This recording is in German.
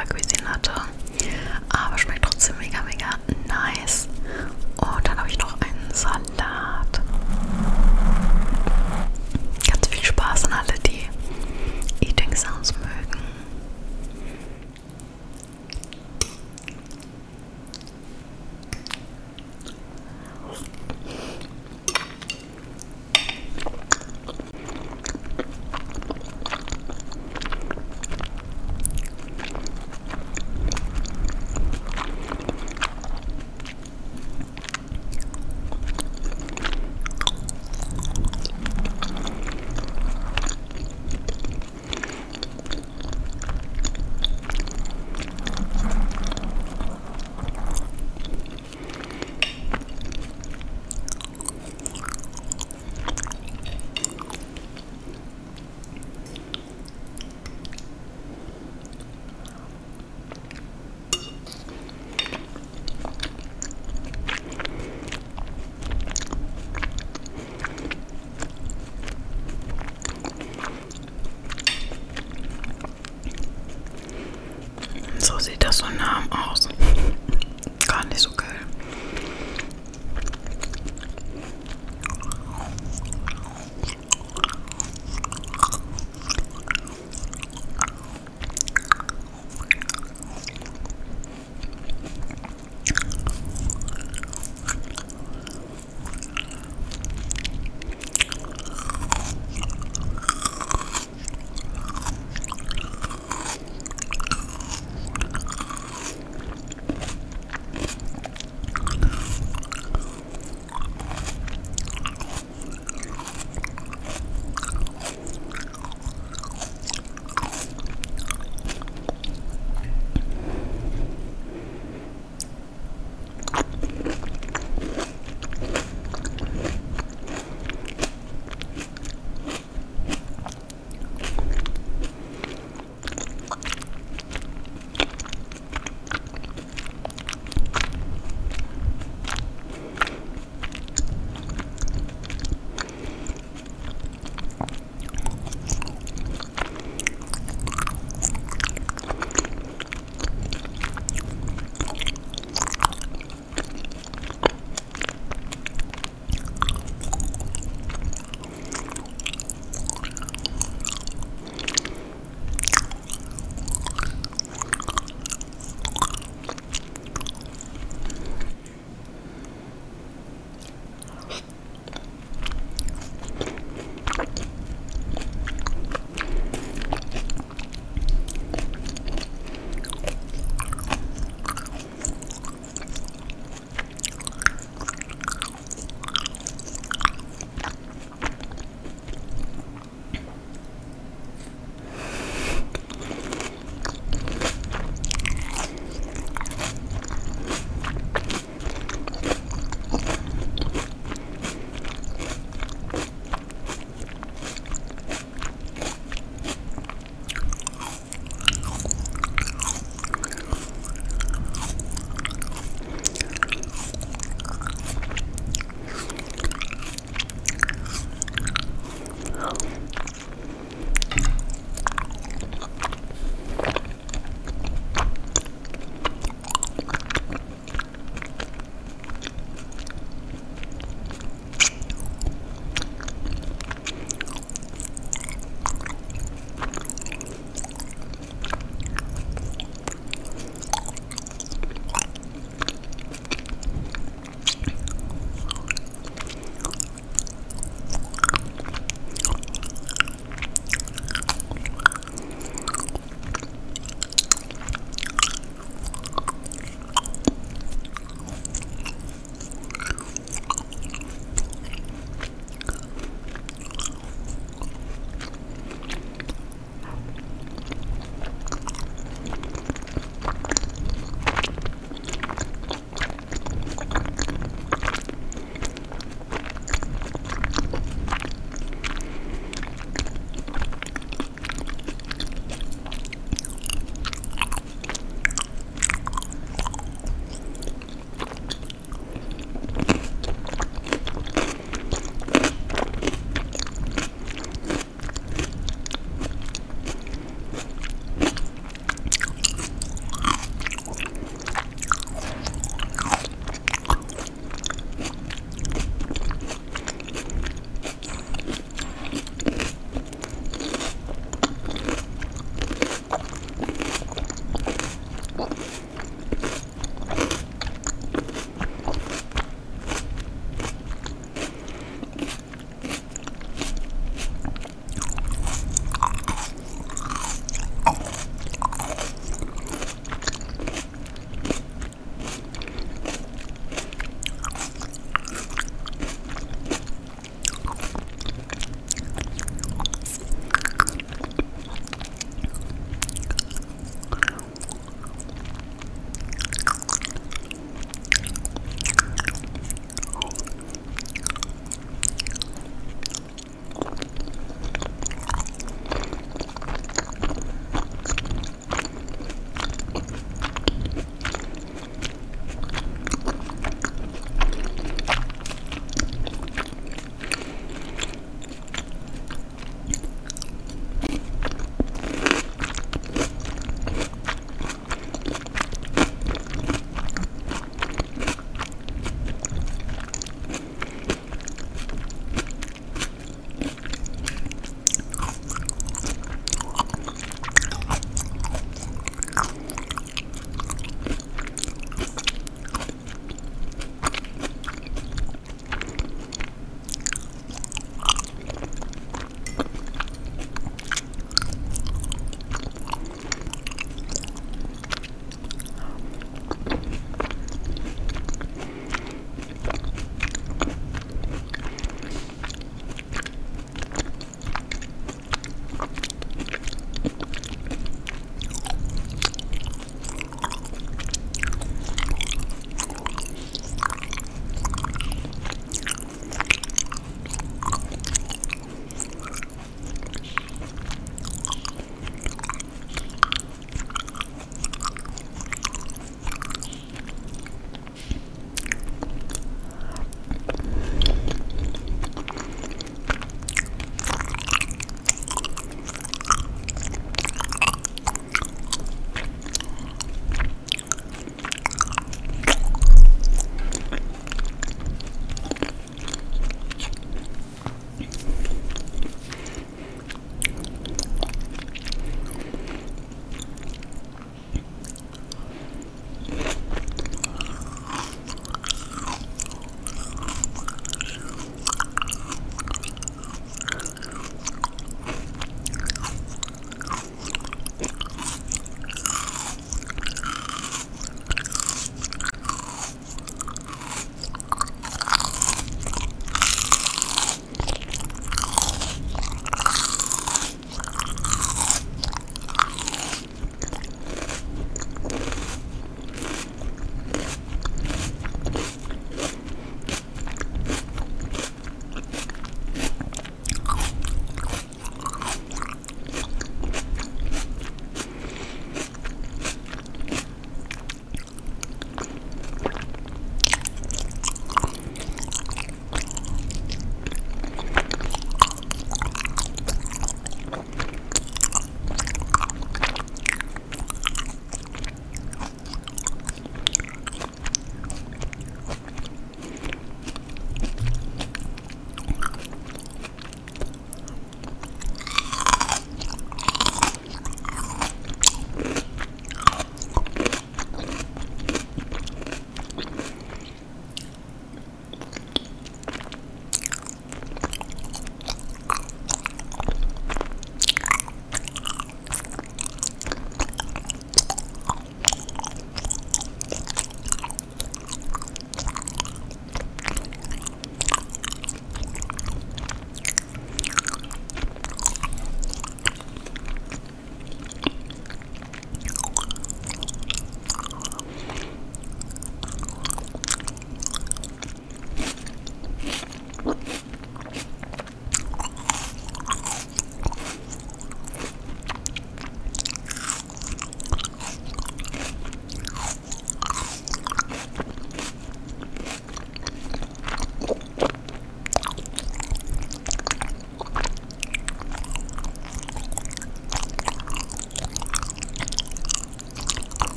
vergüten hatte So sieht das so nah aus. Gar nicht so